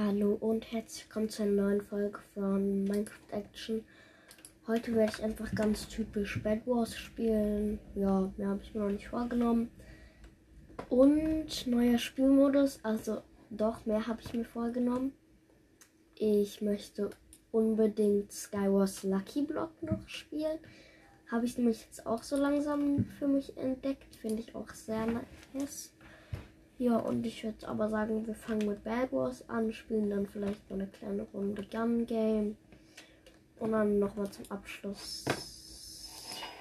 Hallo und herzlich willkommen zu einer neuen Folge von Minecraft Action. Heute werde ich einfach ganz typisch Bad Wars spielen. Ja, mehr habe ich mir noch nicht vorgenommen. Und neuer Spielmodus, also doch, mehr habe ich mir vorgenommen. Ich möchte unbedingt Skywars Lucky Block noch spielen. Habe ich nämlich jetzt auch so langsam für mich entdeckt. Finde ich auch sehr nice. Ja, und ich würde aber sagen, wir fangen mit Bad Wars an, spielen dann vielleicht noch eine kleine Runde Gun Game. Und dann nochmal zum Abschluss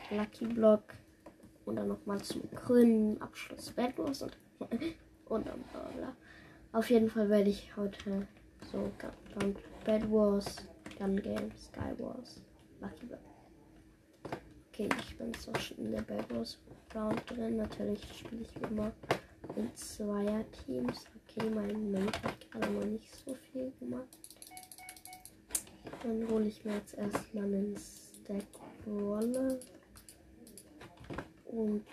Lucky Block. Und dann nochmal zum grünen Abschluss Bad Wars und, und dann bla bla. Auf jeden Fall werde ich heute so dann Bad Wars, Gun Game, Sky Wars, Lucky Block. Okay, ich bin so schon in der Bad Wars Round drin. Natürlich spiele ich immer in Zweierteams. Okay, mein Mate hat gerade noch nicht so viel gemacht. Dann hole ich mir jetzt erstmal einen Stack Rolle. Und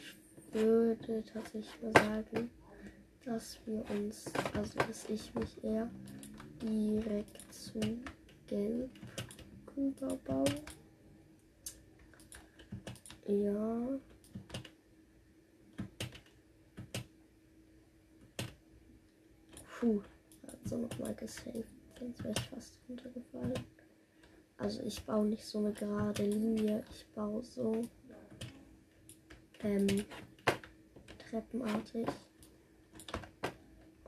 würde tatsächlich mal sagen, dass wir uns, also dass ich mich eher direkt zu Gelb rüberbaue. Ja. Puh, also nochmal gesaved, sonst wäre ich fast runtergefallen. Also ich baue nicht so eine gerade Linie, ich baue so ähm, treppenartig.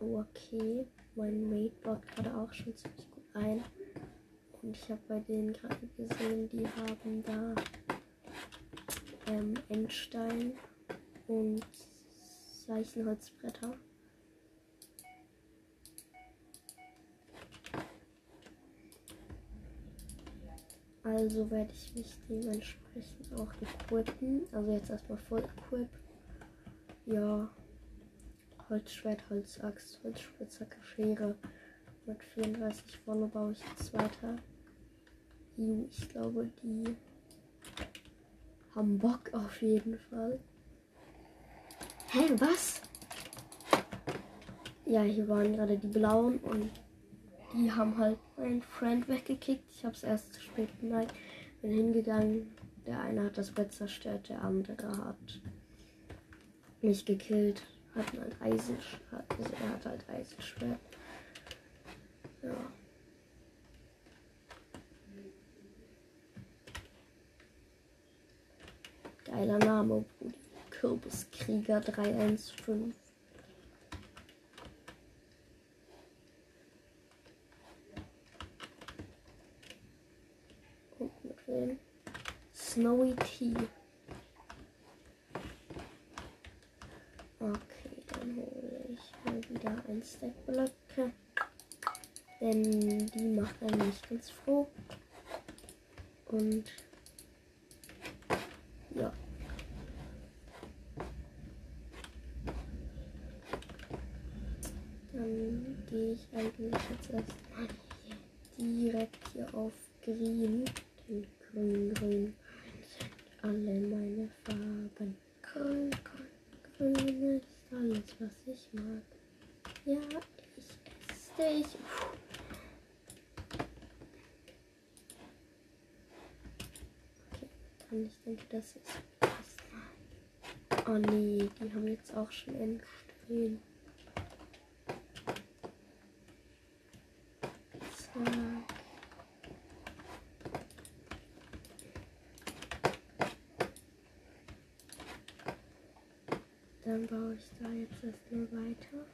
Oh, okay, mein Mate baut gerade auch schon ziemlich gut ein. Und ich habe bei denen gerade gesehen, die haben da ähm, Endstein und Zeichenholzbretter. Also werde ich mich dementsprechend auch equippen. Also jetzt erstmal voll equip. Ja. Holzschwert, Holzaxt, Holzspitzhacke, Schere. Mit 34 vorne baue ich jetzt weiter. Ich glaube, die haben Bock auf jeden Fall. Hä, was? Ja, hier waren gerade die blauen und die haben halt meinen Friend weggekickt. Ich habe es erst zu spät gemerkt. Bin hingegangen. Der eine hat das Bett zerstört, der andere hat mich gekillt. Hat halt Eisen, also er hat halt Eisenschwert. Ja. Geiler Name, Brudi. Kürbiskrieger 315. Snowy Tea. Okay, dann hole ich mal wieder ein Stack Blöcke. Denn die macht einen nicht ganz froh. Und ja. Dann gehe ich eigentlich jetzt erstmal direkt hier auf Green. Den grün, grün sind alle meine Farben. Grün, grün, grün ist alles, was ich mag. Ja, ich esse dich. Okay, dann ich denke, das ist das. Oh nee, die haben jetzt auch schon entstehen. Zack. Dann baue ich da jetzt erstmal weiter.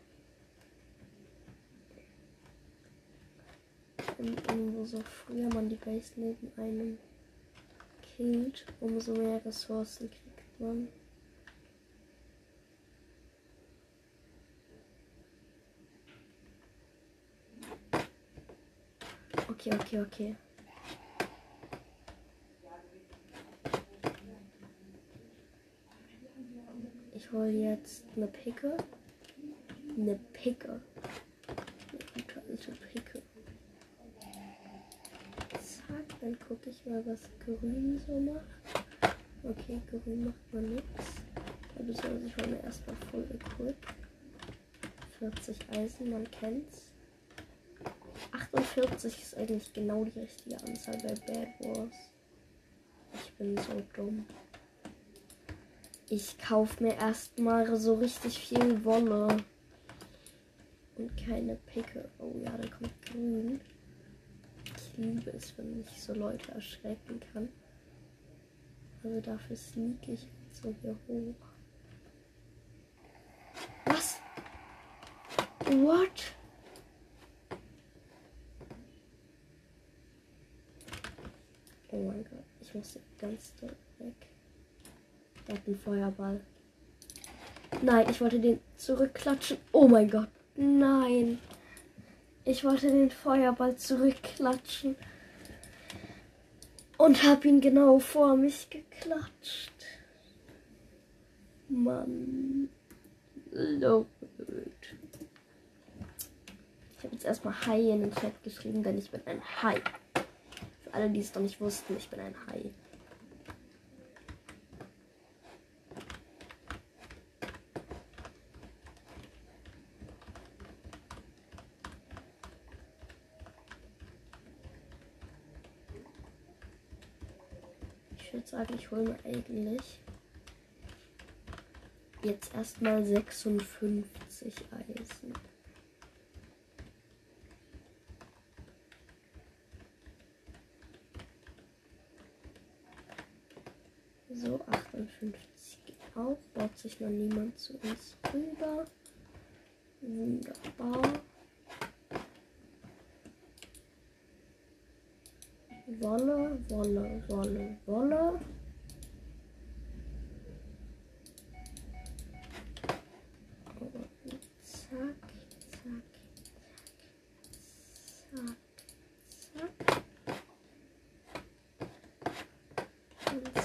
Und irgendwo so früher man die Base neben einem killt, umso mehr Ressourcen kriegt man. Okay, okay, okay. Hole jetzt eine Picke. Eine Picke. Eine alte Picke. Zack, dann gucke ich mal, was Grün so macht. Okay, Grün macht mal nichts. Beziehungsweise ich hole mir erstmal Full Equip. 40 Eisen, man kennt's. 40 ist eigentlich genau die richtige Anzahl bei Bad Wars. Ich bin so dumm. Ich kaufe mir erstmal so richtig viel Wolle. Und keine Picke. Oh ja, da kommt grün. Ich liebe es, wenn ich so Leute erschrecken kann. Also dafür sneak ich so hier hoch. Was? What? Oh mein Gott, ich muss ganz doll weg. Er hat einen Feuerball. Nein, ich wollte den zurückklatschen. Oh mein Gott, nein. Ich wollte den Feuerball zurückklatschen. Und hab ihn genau vor mich geklatscht. Mann. Blöd. Ich habe jetzt erstmal Hai in den Chat geschrieben, denn ich bin ein Hai. Für alle, die es noch nicht wussten, ich bin ein Hai. Sagen, ich hole mir eigentlich jetzt erstmal 56 Eisen. So, 58 geht auch. Baut sich noch niemand zu uns rüber. Wunderbar. Wolle, Wolle, Wolle, Wolle. Und zack, zack, zack, zack. Und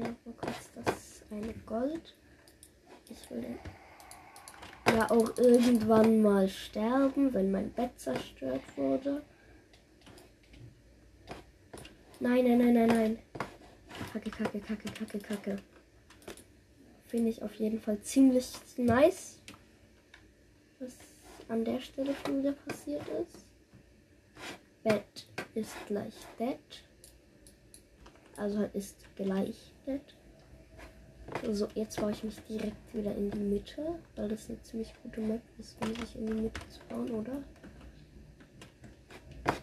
noch mal kurz das eine Gold. Ich will ja auch irgendwann mal sterben, wenn mein Bett zerstört wurde. Nein, nein, nein, nein, nein. Kacke, kacke, kacke, kacke, kacke. Finde ich auf jeden Fall ziemlich nice, was an der Stelle schon wieder passiert ist. Bett ist gleich dead. Also ist gleich dead. So, jetzt baue ich mich direkt wieder in die Mitte, weil das eine ziemlich gute Map ist, um sich in die Mitte zu bauen, oder?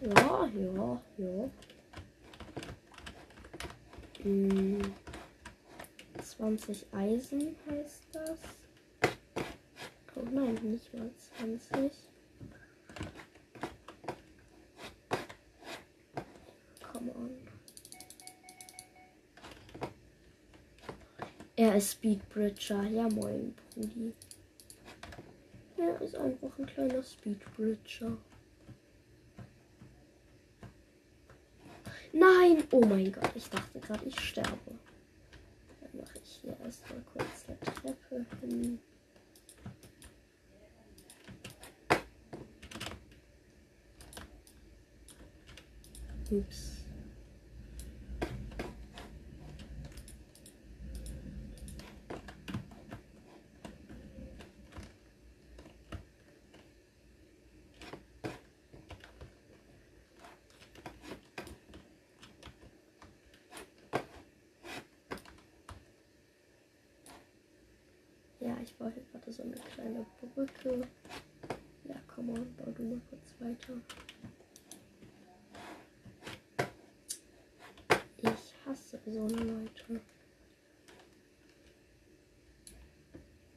Ja, ja, ja. 20 Eisen heißt das. Oh nein, nicht mal 20. Er ist Speedbridger. Ja moin, Brudi. Er ist einfach ein kleiner Speedbridger. Nein! Oh mein Gott, ich dachte gerade, ich sterbe. Dann mache ich hier erstmal kurz eine Treppe hin. Ups. Ja, ich baue hier gerade so eine kleine Brücke. Ja, komm on, bau du mal kurz weiter. Ich hasse so eine Leute.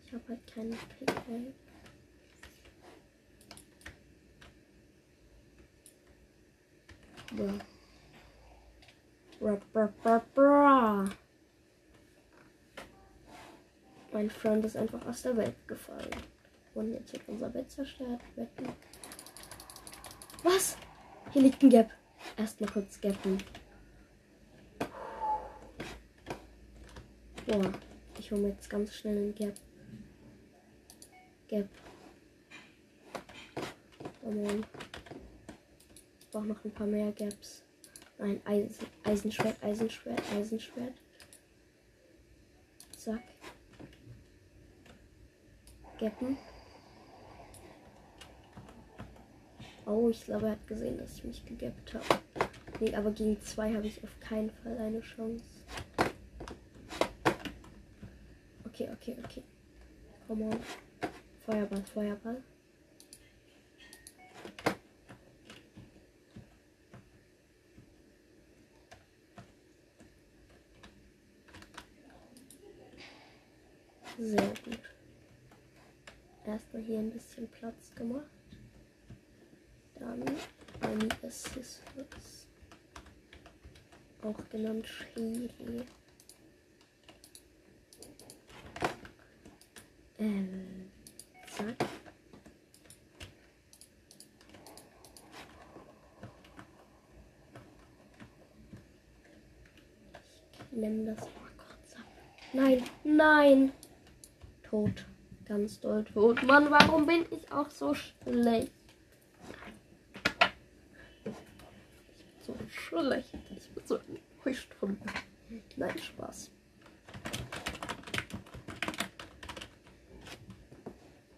Ich habe halt keine Pickaxe. Bra. Bra, bra, bra, bra. Mein Freund ist einfach aus der Welt gefallen. Und jetzt wird unser Bett zerstört. Was? Hier liegt ein Gap. Erstmal kurz gappen. Boah, ich hole mir jetzt ganz schnell ein Gap. Gap. Oh Mann. Ich brauche noch ein paar mehr Gaps. Nein, Eisen, Eisenschwert, Eisenschwert, Eisenschwert. Zack. Gappen. Oh, ich glaube, er hat gesehen, dass ich mich gegappt habe. Nee, aber gegen zwei habe ich auf keinen Fall eine Chance. Okay, okay, okay. Come on. Feuerball, Feuerball. Sehr gut. Erstmal hier ein bisschen Platz gemacht. Dann ein Assistus. Auch genannt Chili. Ähm, zack. Ich nehme das mal kurz ab. Nein, nein. Tot. Ganz doll tot. Mann, warum bin ich auch so schlecht? Ich bin so schlecht. Ich bin so enttäuscht von mir. Nein, Spaß.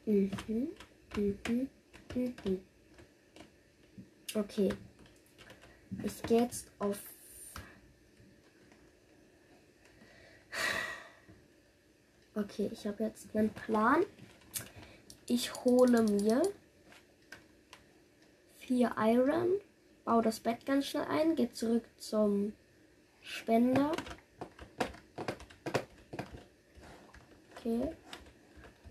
Mhm. Mhm. Mhm. Okay. Ich gehe jetzt auf. Okay, ich habe jetzt einen Plan. Ich hole mir vier Iron, baue das Bett ganz schnell ein, gehe zurück zum Spender. Okay.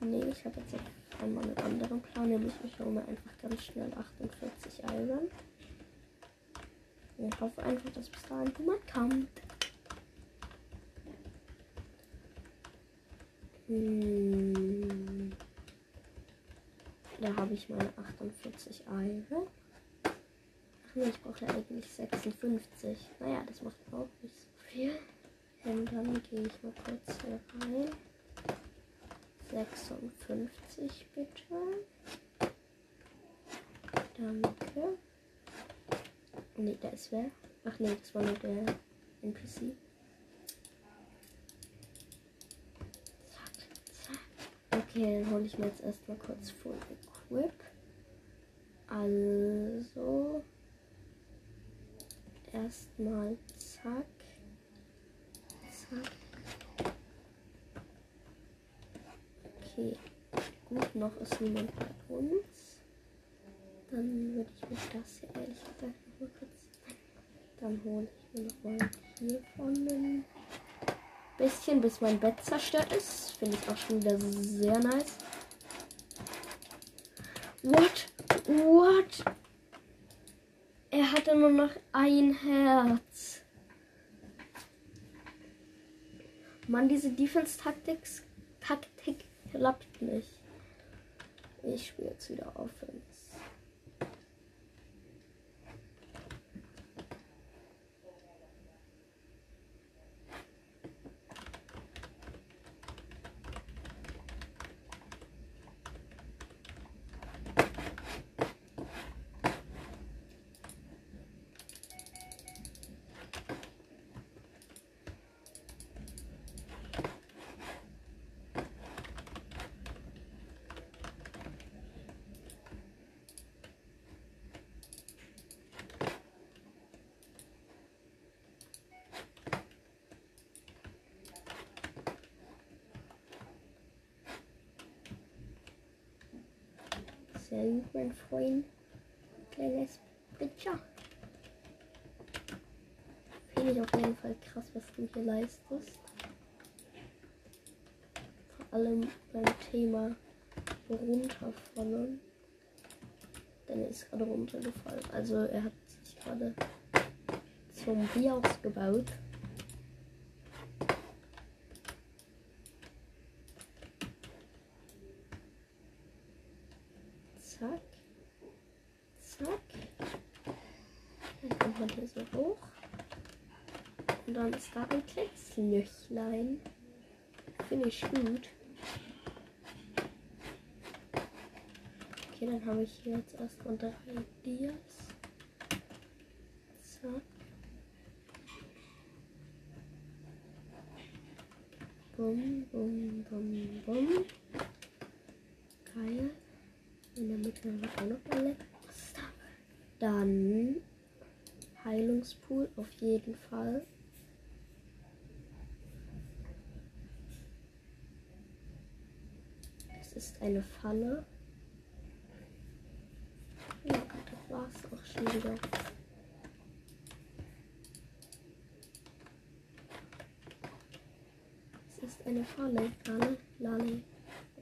Nee, ich habe jetzt einmal einen anderen Plan, nämlich ich hole mir einfach ganz schnell 48 Iron. Ich hoffe einfach, dass bis dahin jemand kommt. Hm. Da habe ich meine 48 Iron. Ach nee, ich brauche ja eigentlich 56. Naja, das macht auch nicht so viel. Und dann gehe ich mal kurz hier rein. 56 bitte. Danke. Ne, da ist wer. Ach nee, das war nur der NPC. Zack, zack. Okay, dann hole ich mir jetzt erstmal kurz Full Equip. Also erstmal zack. Zack. Okay. Gut, noch ist niemand bei uns. Dann würde ich mir das hier ehrlich gesagt noch mal kurz. Dann hole ich mir noch mal hier von ein bisschen, bis mein Bett zerstört ist. Finde ich auch schon wieder sehr nice. What? What? Er hatte nur noch ein Herz. Mann, diese Defense-Taktik Taktik klappt nicht. Ich spiele jetzt wieder Offense. Gut, mein Freund. Kleines Bridger. Finde ich auf jeden Fall krass, was du hier leistest. Vor allem beim Thema runterfallen. Denn er ist gerade runtergefallen. Also er hat sich gerade zum Bier ausgebaut. Zack. Zack. Dann kommt man hier so hoch. Und dann ist da ein kleines Löchlein. Finde ich gut. Okay, dann habe ich hier jetzt erstmal drei Dias. Zack. Bum, bum, bum, bum. Geil. In der Mitte haben wir auch noch alle. Dann Heilungspool auf jeden Fall. Es ist eine Falle. Ja, das war's auch schon wieder. Es ist eine Falle. Lalle, lalle.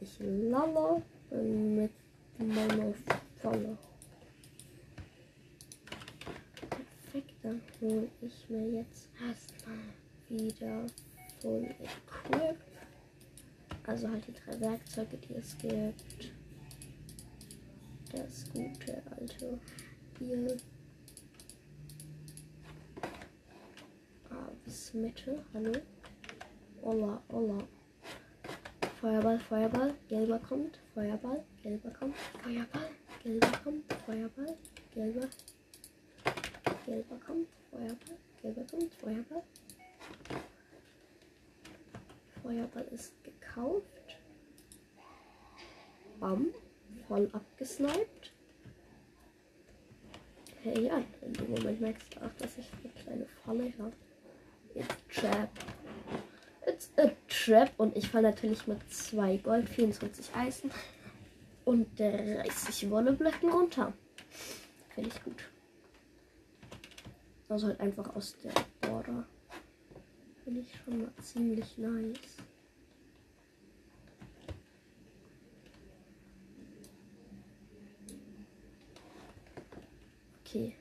Ich lalle mit meiner Falle. Perfekt, dann hole ich mir jetzt erstmal wieder Full Equip. Also halt die drei Werkzeuge, die es gibt. Das gute alte Spiel. Ah, bis Mitte, hallo. Olla, Olla. Feuerball, Feuerball, gelber kommt, Feuerball, gelber kommt, Feuerball, gelber kommt, Feuerball, gelber, gelber kommt, Feuerball, gelber kommt, Feuerball. Feuerball ist gekauft. Bam, voll abgesniped. Hey, ja, in dem Moment merkst du auch, dass ich eine kleine Falle habe. It's trap. It's a trap. Und ich falle natürlich mit 2 Gold, 24 Eisen und 30 Wolleblöcken runter. Finde ich gut. Also halt einfach aus der Border. Finde ich schon mal ziemlich nice. Okay.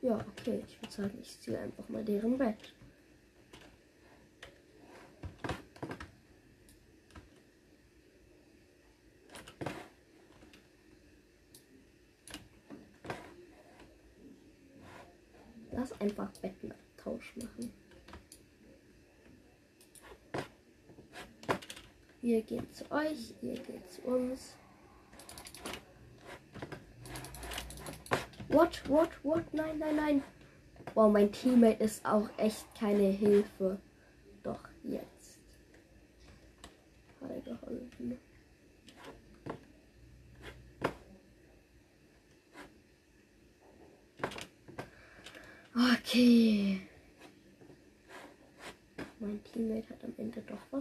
Ja, okay. Ich würde sagen, ich ziehe einfach mal deren Bett. Lass einfach Bettentausch machen. Ihr geht zu euch, ihr geht zu uns. What, what, what? Nein, nein, nein. Wow, mein Teammate ist auch echt keine Hilfe. Doch, jetzt. Hat er geholfen. Okay. Mein Teammate hat am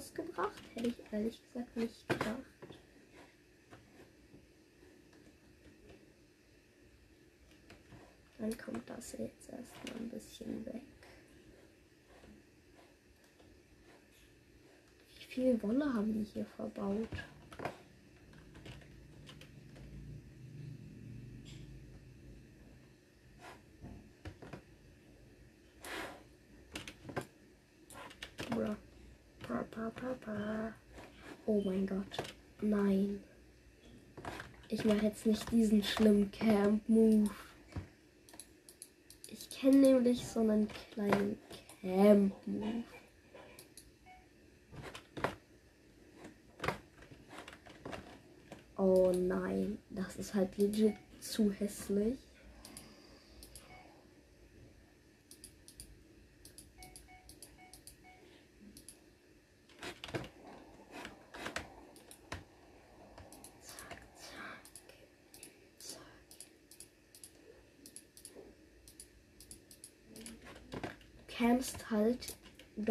Ende doch was gebracht. Hätte ich ehrlich gesagt nicht gedacht. Dann kommt das jetzt erstmal ein bisschen weg. Wie viel Wolle haben die hier verbaut? Bra. Bra, bra, bra, bra. Oh mein Gott. Nein. Ich mache jetzt nicht diesen schlimmen Camp-Move. Ich kenne nämlich so einen kleinen Camp-Move. Oh nein, das ist halt legit zu hässlich. Zack, zack, zack. Du campst halt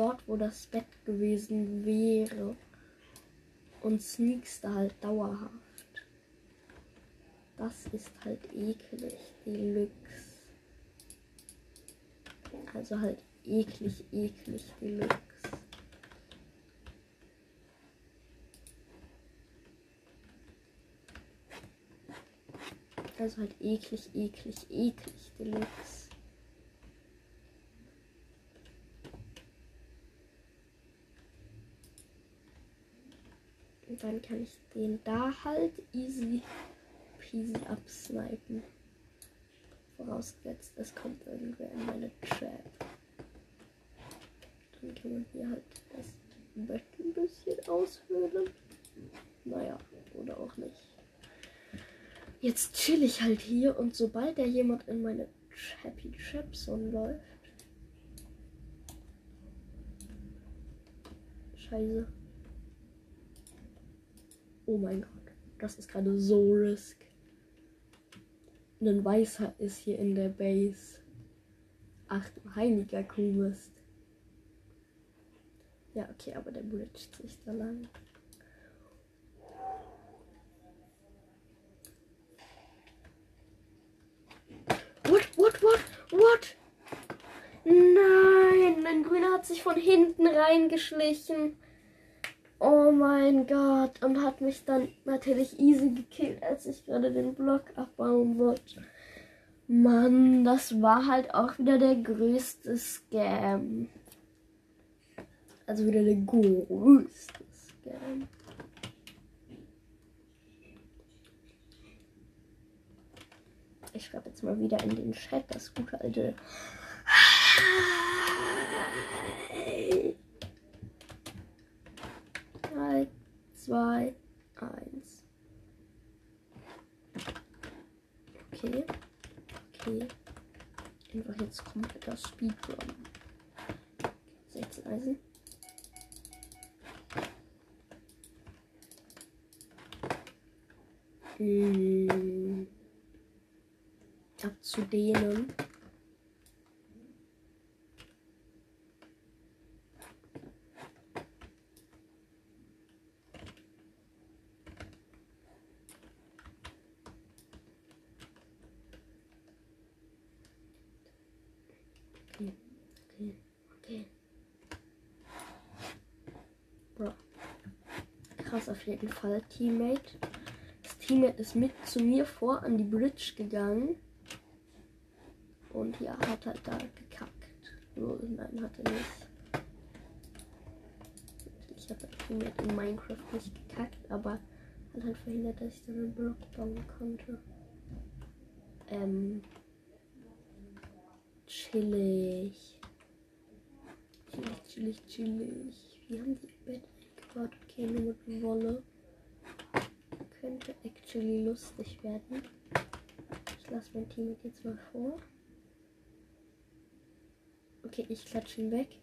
dort, wo das Bett gewesen wäre und sneakst da halt dauerhaft. Das ist halt eklig, Deluxe. Also halt eklig, eklig, Deluxe. Also halt eklig, eklig, eklig, Deluxe. Und dann kann ich den da halt easy peasy absnipen. Vorausgesetzt, es kommt irgendwer in meine Trap. Dann kann man hier halt das Bett ein bisschen aushöhlen. Naja, oder auch nicht. Jetzt chill ich halt hier und sobald da jemand in meine Happy Trap Zone läuft. Scheiße. Oh mein Gott. Das ist gerade so risk. Ein Weißer ist hier in der Base. Ach du heiliger Kuhmist. Ja, okay, aber der bridgt sich da lang. What, what, what, what? Nein, mein Grüner hat sich von hinten reingeschlichen. Oh mein Gott. Und hat mich dann natürlich easy gekillt, als ich gerade den Block abbauen wollte. Mann, das war halt auch wieder der größte Scam. Also wieder der größte Scam. Ich schreibe jetzt mal wieder in den Chat das gute alte. 2, 1. Okay. Okay. Einfach jetzt kompletter Speedrun. 16 Eisen. Hm. Ab zu denen. Krass auf jeden Fall, Teammate. Das Teammate ist mit zu mir vor an die Bridge gegangen. Und ja, hat halt da gekackt. Oh, nein, hat er nicht. Ich habe das Teammate in Minecraft nicht gekackt, aber hat halt verhindert, dass ich dann einen Block bauen konnte. Ähm. Chillig. Chillig, chillig, chillig. Wir haben die Bett eingebaut. Okay, nur mit Wolle. Könnte actually lustig werden. Ich lasse mein Team jetzt mal vor. Okay, ich klatsche ihn weg.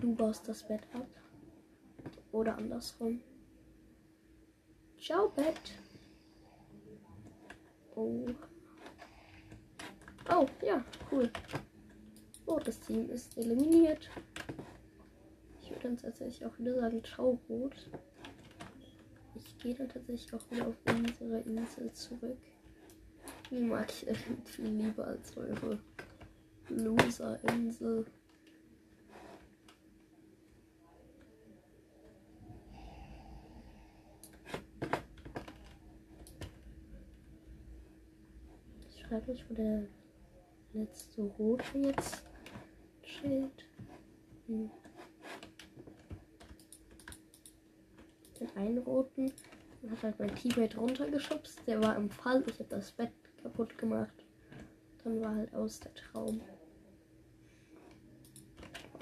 Du baust das Bett ab. Oder andersrum. Ciao, Bett. Oh. Oh, ja, cool. Oh, das Team ist eliminiert. Dann tatsächlich auch wieder sagen, ciao, Rot. Ich gehe dann tatsächlich auch wieder auf unsere Insel zurück. Die mag ich echt viel lieber als eure Loser-Insel. Ich frage mich, wo der letzte Rote jetzt chillt. Hm. Den einen Roten hat halt mein Teammate runtergeschubst. Der war im Fall. Ich habe das Bett kaputt gemacht. Dann war halt aus der Traum.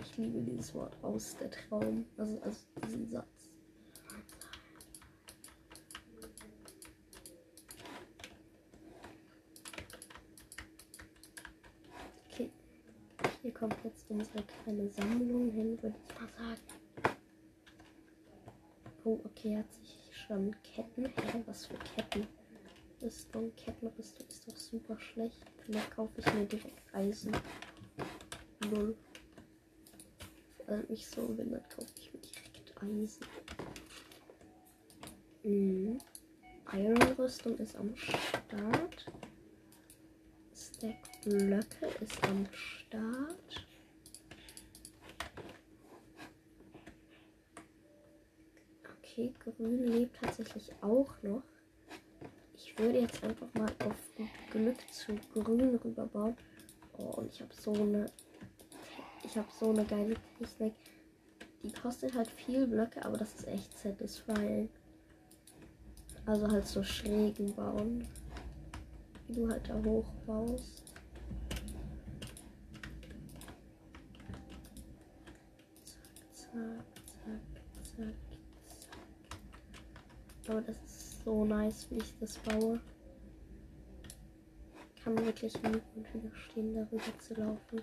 Ich liebe dieses Wort aus der Traum. Also, also diesen Satz. Okay. Hier kommt jetzt unsere kleine Sammlung hin, würde ich mal sagen. Oh, okay, hat sich schon Ketten. Hä, was für Ketten? Rüstung, Kettenrüstung ist doch super schlecht. Vielleicht kaufe ich mir direkt Eisen. Null. Vor allem ich so bin, dann kaufe ich mir direkt Eisen. Mhm. Iron-Rüstung ist am Start. Stack Blöcke ist am Start. Okay, grün lebt tatsächlich auch noch. Ich würde jetzt einfach mal auf Glück zu grün rüberbauen. Oh, und ich habe so eine. Ich habe so eine geile Technik. Die kostet halt viel Blöcke, aber das ist echt satisfying. Also halt so schrägen bauen. Wie du halt da hochbaust. Zack, zack, zack, zack. Aber das ist so nice, wie ich das baue. Kann wirklich nie und widerstehen, darüber zu laufen.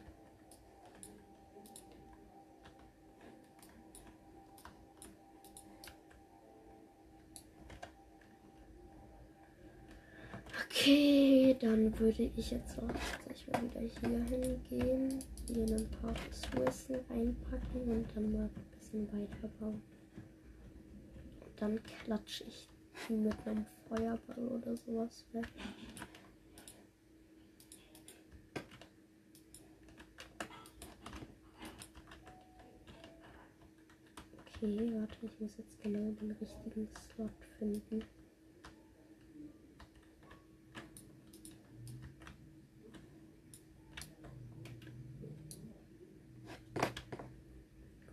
Okay, dann würde ich jetzt auch gleich mal wieder hier hingehen, hier ein paar Ressourcen einpacken und dann mal ein bisschen weiterbauen. Dann klatsche ich mit einem Feuerball oder sowas weg. Okay, warte, ich muss jetzt genau den richtigen Slot finden.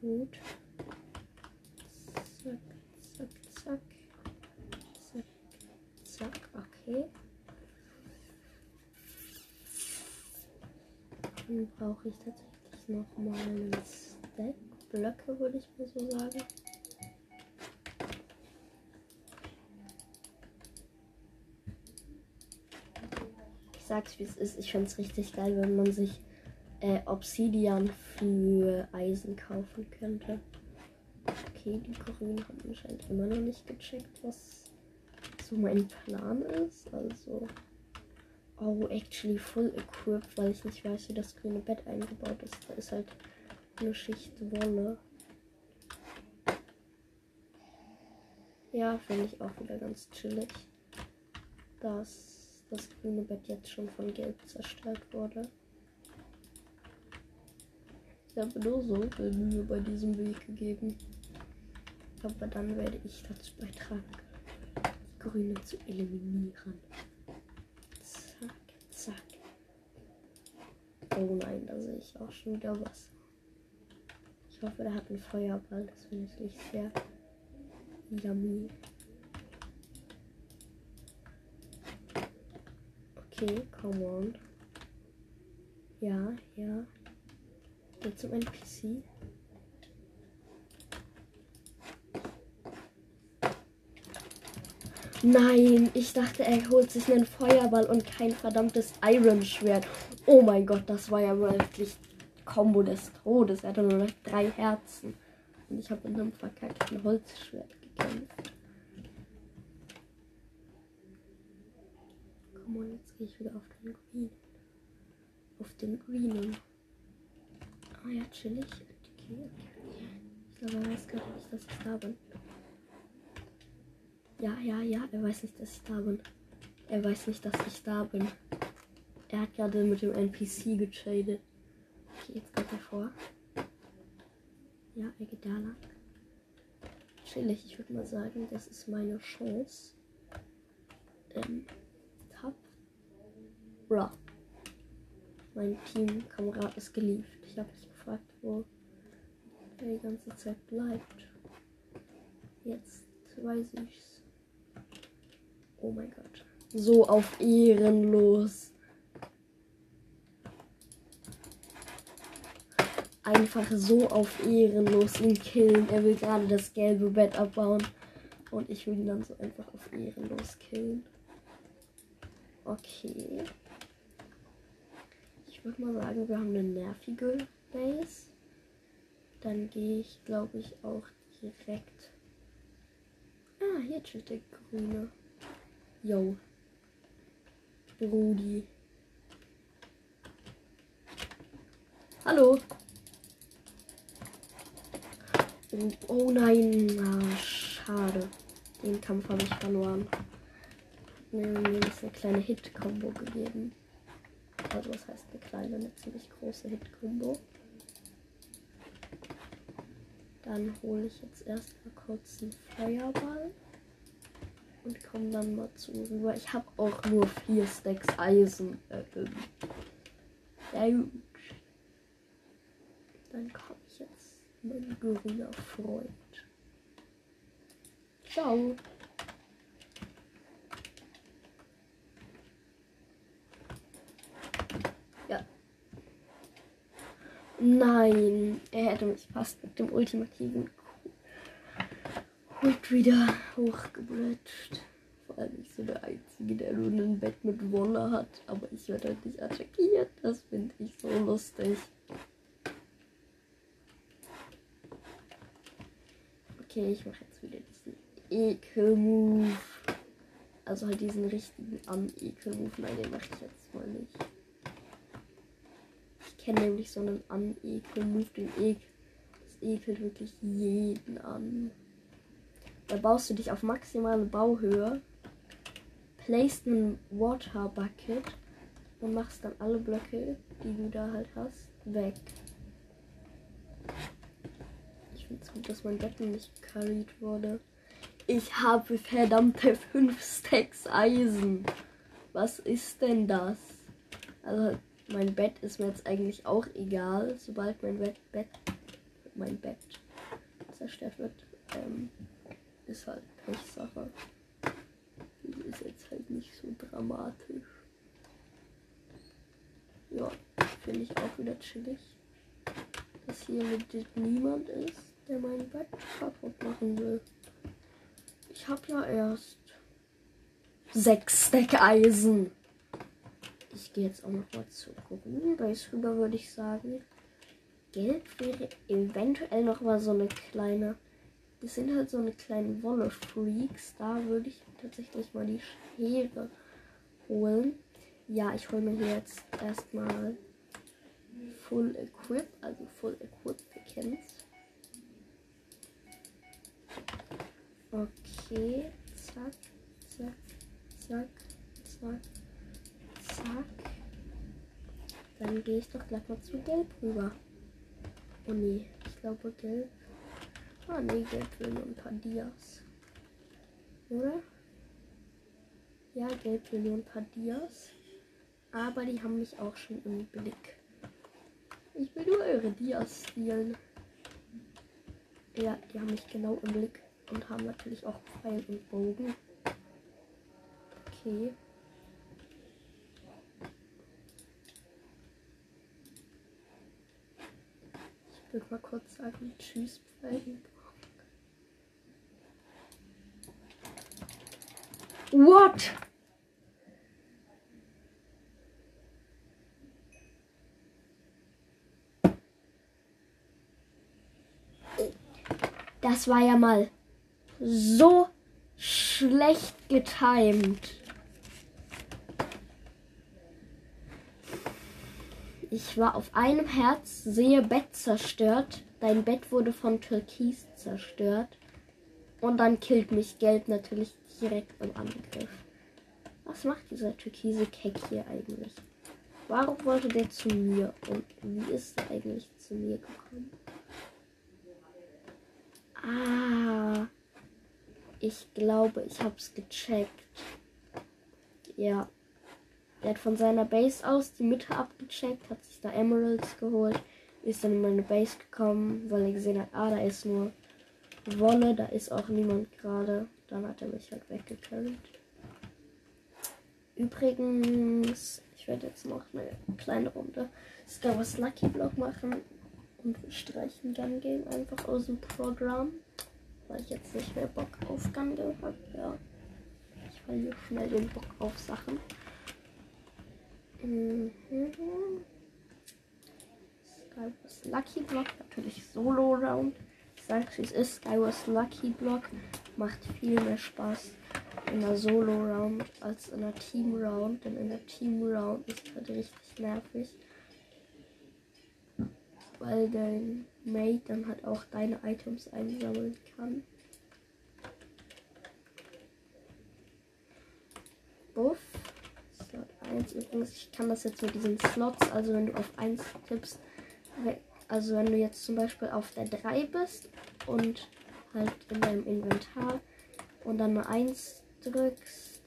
Gut. Zack, zack, zack. Zack, zack, okay. Dann brauche ich tatsächlich noch mal einen Stack. Blöcke, würde ich mal so sagen. Ich sag's wie es ist. Ich find's richtig geil, wenn man sich äh, Obsidian für Eisen kaufen könnte. Okay, die Grünen haben anscheinend immer noch nicht gecheckt, was so mein Plan ist. Also. Oh, actually full equipped, weil ich nicht weiß, wie das grüne Bett eingebaut ist. Da ist halt eine Schicht Wolle. Ja, finde ich auch wieder ganz chillig, dass das grüne Bett jetzt schon von Gelb zerstört wurde. Ich habe nur so viel Mühe bei diesem Weg gegeben. Aber dann werde ich dazu beitragen, die Grüne zu eliminieren. Zack, zack. Oh nein, da sehe ich auch schon wieder was. Ich hoffe, der hat einen Feuerball. Das finde ich nicht sehr yummy. Okay, come on. Ja, ja. Geht zum NPC. Nein, ich dachte, er holt sich einen Feuerball und kein verdammtes Iron Schwert. Oh mein Gott, das war ja wirklich Combo des Todes. Er hatte nur noch drei Herzen. Und ich habe mit einem verkackten Holzschwert gekämpft. Komm mal, jetzt gehe ich wieder auf den Green. Auf den Greenen. Ah ja, chillig. Okay, Ich glaube, er weiß gar nicht, dass ich da bin. Ja, ja, ja, er weiß nicht, dass ich da bin. Er weiß nicht, dass ich da bin. Er hat gerade mit dem NPC getradet. Okay, jetzt geht er vor. Ja, er geht da lang. Chillig, ich würde mal sagen, das ist meine Chance. Ähm, Tab. Bra. Mein Teamkamerad ist geliefert. Ich habe mich gefragt, wo er die ganze Zeit bleibt. Jetzt weiß ich's. Oh mein Gott. So auf ehrenlos. Einfach so auf ehrenlos ihn killen. Er will gerade das gelbe Bett abbauen. Und ich will ihn dann so einfach auf ehrenlos killen. Okay. Ich würde mal sagen, wir haben eine nervige Base. Dann gehe ich, glaube ich, auch direkt. Ah, hier chillt der Grüne. Yo. Brudi. Hallo. Oh, oh nein, ah, schade. Den Kampf habe ich verloren. Mir ist eine kleine Hit-Kombo gegeben. Also was heißt eine kleine, eine ziemlich große Hit-Kombo. Dann hole ich jetzt erstmal kurz einen Feuerball. Und komme dann mal zu rüber. Ich habe auch nur vier Stacks Eisen. Äh, ja gut. Dann komme mein grüner Freund. Ciao. Ja. Nein, er hätte mich fast mit dem ultimativen Holt wieder hochgebritscht. Vor allem ich so der Einzige, der nur ein Bett mit Wolle hat. Aber ich werde halt nicht attackiert. Das finde ich so lustig. Okay, ich mache jetzt wieder diesen Ekel-Move. Also halt diesen richtigen Anekel-Move. Nein, den mache ich jetzt mal nicht. Ich kenne nämlich so einen Anekel-Move, den Ekel. Das ekelt wirklich jeden an. Da baust du dich auf maximale Bauhöhe, placed einen Water Bucket und machst dann alle Blöcke, die du da halt hast, weg. Finde es gut, dass mein Bett nicht carried wurde. Ich habe verdammte 5 Stacks Eisen. Was ist denn das? Also mein Bett ist mir jetzt eigentlich auch egal, sobald mein Bett, Bett mein Bett zerstört wird. Ähm, ist halt Pechsache. Ist jetzt halt nicht so dramatisch. Ja, finde ich auch wieder chillig. Dass hier legit niemand ist, der mein Bett kaputt machen will. Ich habe ja erst sechs Stack Eisen. Ich gehe jetzt auch noch mal zur grünen Base rüber, würde ich sagen. Gelb wäre eventuell noch mal so eine kleine das sind halt so eine kleine Wolle-Freaks. Da würde ich tatsächlich mal die Schere holen. Ja, ich hole mir hier jetzt erstmal Full Equip, also Full Equip, kennt's. Okay, zack, zack, zack, zack, zack. Dann gehe ich doch gleich mal zu Gelb rüber. Oh nee, ich glaube Gelb Ah, nee, Gelb will nur ein paar Dias. Oder? Ja, Gelb will nur ein paar Dias. Aber die haben mich auch schon im Blick. Ich will nur eure Dias spielen. Ja, die haben mich genau im Blick und haben natürlich auch Pfeil und Bogen. Okay. Ich würde mal kurz sagen, tschüss, Pfeil und Bogen. What? Das war ja mal so schlecht getimt. Ich war auf einem Herz, sehe Bett zerstört. Dein Bett wurde von Türkis zerstört. Und dann killt mich Gelb natürlich direkt beim Angriff. Was macht dieser türkise Keck hier eigentlich? Warum wollte der zu mir? Und wie ist er eigentlich zu mir gekommen? Ah, ich glaube, ich hab's gecheckt. Ja. Er hat von seiner Base aus die Mitte abgecheckt, hat sich da Emeralds geholt, ist dann in meine Base gekommen, weil er gesehen hat, ah, da ist nur Wolle, da ist auch niemand gerade. Dann hat er mich halt weggecarried. Übrigens, ich werde jetzt noch eine kleine Runde Skywars Lucky Block machen und streichen Gun Game einfach aus dem Programm, weil ich jetzt nicht mehr Bock auf Gun Game habe. Ja, ich verliere schnell den Bock auf Sachen. Mhm. Skywars Lucky Block, natürlich Solo Round. Ich sage, es ist Skywars Lucky Block macht viel mehr Spaß in der Solo-Round als in der Team-Round. Denn in der Team-Round ist halt richtig nervig. Weil dein Mate dann halt auch deine Items einsammeln kann. Buff. Slot 1 übrigens. Ich kann das jetzt mit diesen Slots, also wenn du auf 1 tippst, also wenn du jetzt zum Beispiel auf der 3 bist und halt in deinem Inventar und dann eine 1 drückst,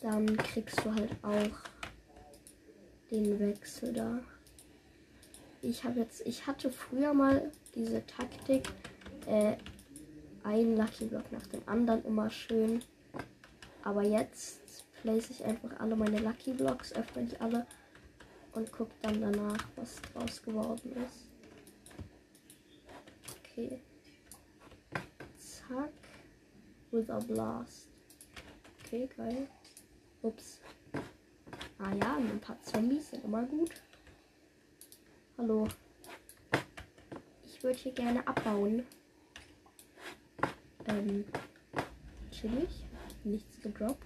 dann kriegst du halt auch den Wechsel da. Ich habe jetzt, ich hatte früher mal diese Taktik, äh, ein Lucky Block nach dem anderen immer schön. Aber jetzt place ich einfach alle meine Lucky Blocks, öffne ich alle und gucke dann danach, was draus geworden ist. Okay. Zack. With a Blast. Okay, geil. Ups. Ah ja, ein paar Zombies sind immer gut. Hallo. Ich würde hier gerne abbauen. Ähm, chillig. nichts gedroppt.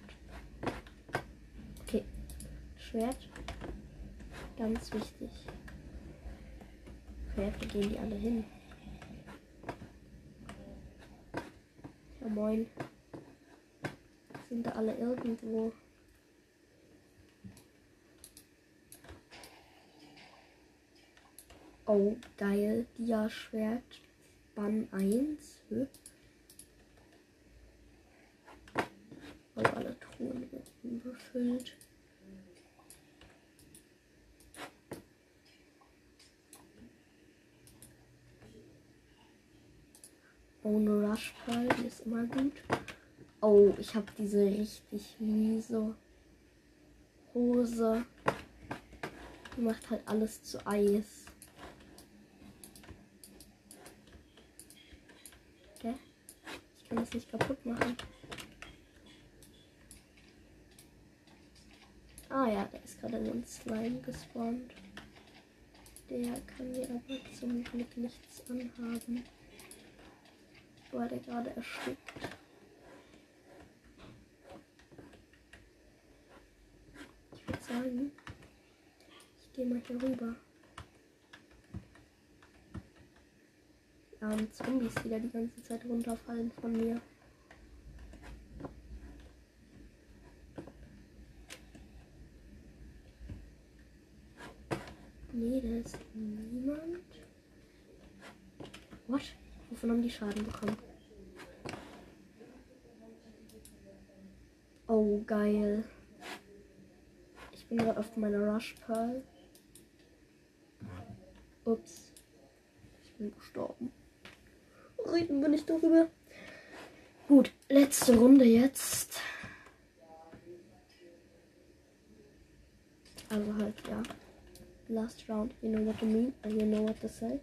Okay. Schwert. Ganz wichtig. Okay, wo gehen die alle hin? Ja, moin. Sind da alle irgendwo? Oh, geil. Dia-Schwert. Bann 1. Hö? Alle Truhen überfüllt. Ohne Rush Pearl, die ist immer gut. Oh, ich habe diese richtig miese Hose. Die macht halt alles zu Eis. Okay. Ich kann das nicht kaputt machen. Ah ja, da ist gerade ein Slime gespawnt. Der kann mir aber zum Glück nichts anhaben. War der gerade erstickt. Ich würde sagen, ich gehe mal hier rüber. Und Zombies, die da die ganze Zeit runterfallen von mir. Nee, da ist niemand. What? Wovon haben die Schaden bekommen? Oh, geil. Ich bin gerade auf meiner Rush Pearl. Ups. Ich bin gestorben. Reden wir nicht darüber. Gut, letzte Runde jetzt. Also halt, ja. Last round, you know what I mean, and you know what to say.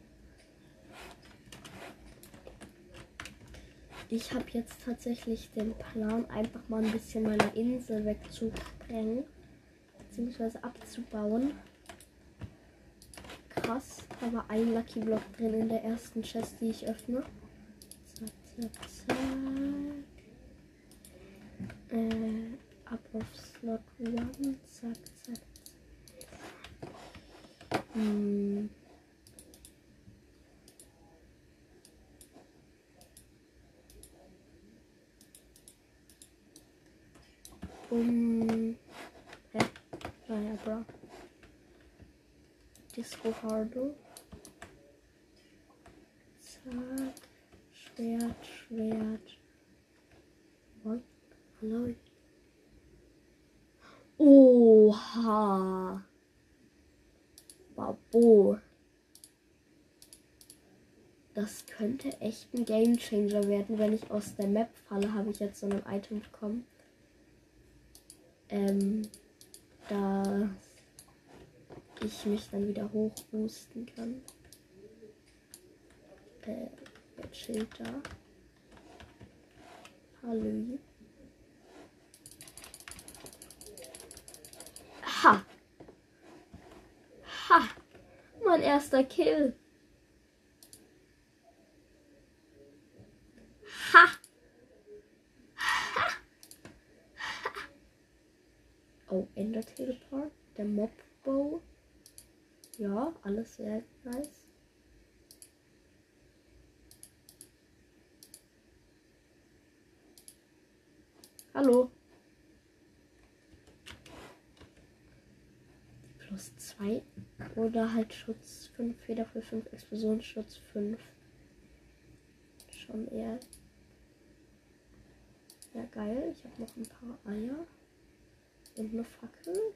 Ich habe jetzt tatsächlich den Plan, einfach mal ein bisschen meine Insel wegzusprengen. Beziehungsweise abzubauen. Krass, da war ein Lucky Block drin in der ersten Chest, die ich öffne. Zack, zack, zack. Äh, ab auf Slot 1. Zack, zack. Hm. Um. Hä? Naja, bra. Disco Hardo. Zack. Schwert. What? Hallo. Oha. Babo. Das könnte echt ein Game Changer werden, wenn ich aus der Map falle, habe ich jetzt so ein Item bekommen ähm, dass ich mich dann wieder hochboosten kann. Äh, wer chillt da? Hallo. Ha! Ha! Mein erster Kill. Oh, Ender Teleport. Der Mob Bow. Ja, alles sehr nice. Hallo. Plus 2. Oder halt Schutz 5, Federfüll 5, Explosionsschutz 5. Schon eher. Ja, geil. Ich habe noch ein paar Eier. Und eine Fackel.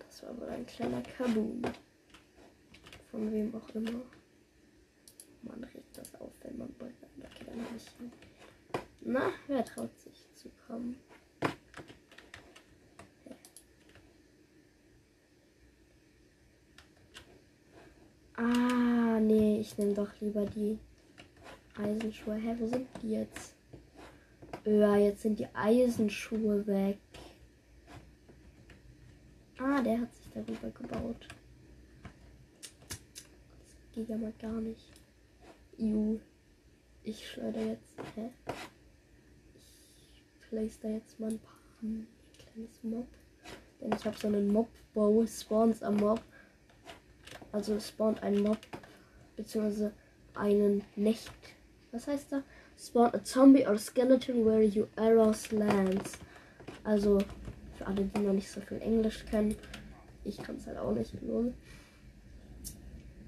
Das war wohl ein kleiner Kaboom. Von wem auch immer. Man regt das auf, wenn man brennt. Okay, dann. Na, wer traut sich zu kommen? Ah, nee, ich nehme doch lieber die Eisenschuhe. Hä, wo sind die jetzt? Ja, jetzt sind die Eisenschuhe weg. Ah, der hat sich darüber gebaut. Das geht ja mal gar nicht. Ju. Ich schleudere jetzt. Hä? Ich place da jetzt mal ein paar. Ein kleines Mob. Denn ich habe so einen Mob-Bow. Spawns am Mob. Also spawnt ein Mob. Beziehungsweise einen Nicht. Was heißt da? Spawn a zombie or skeleton where you arrows lands. Also für alle, die noch nicht so viel Englisch kennen. Ich kann es halt auch nicht. Null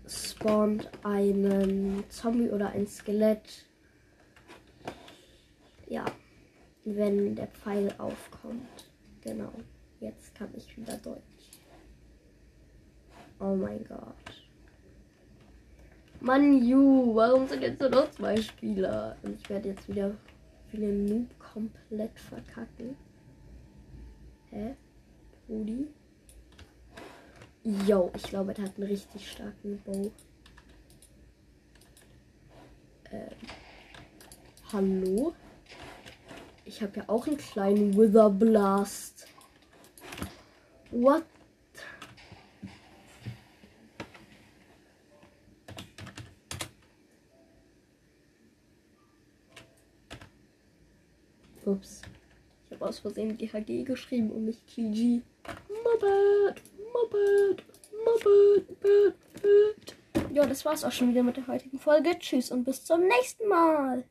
spawnt einen Zombie oder ein Skelett. Ja, wenn der Pfeil aufkommt. Genau. Jetzt kann ich wieder Deutsch. Oh mein Gott. Mann, Ju, warum sind jetzt nur noch zwei Spieler? Und ich werde jetzt wieder viele Noob komplett verkacken. Hä? Rudi? Yo, ich glaube, er hat einen richtig starken Bow. Ähm, hallo? Ich habe ja auch einen kleinen Wither Blast. What? Ups. Ich habe aus Versehen GHG geschrieben und nicht GG. Muppet. Muppet, Muppet, Muppet. Ja, das war's auch schon wieder mit der heutigen Folge. Tschüss und bis zum nächsten Mal.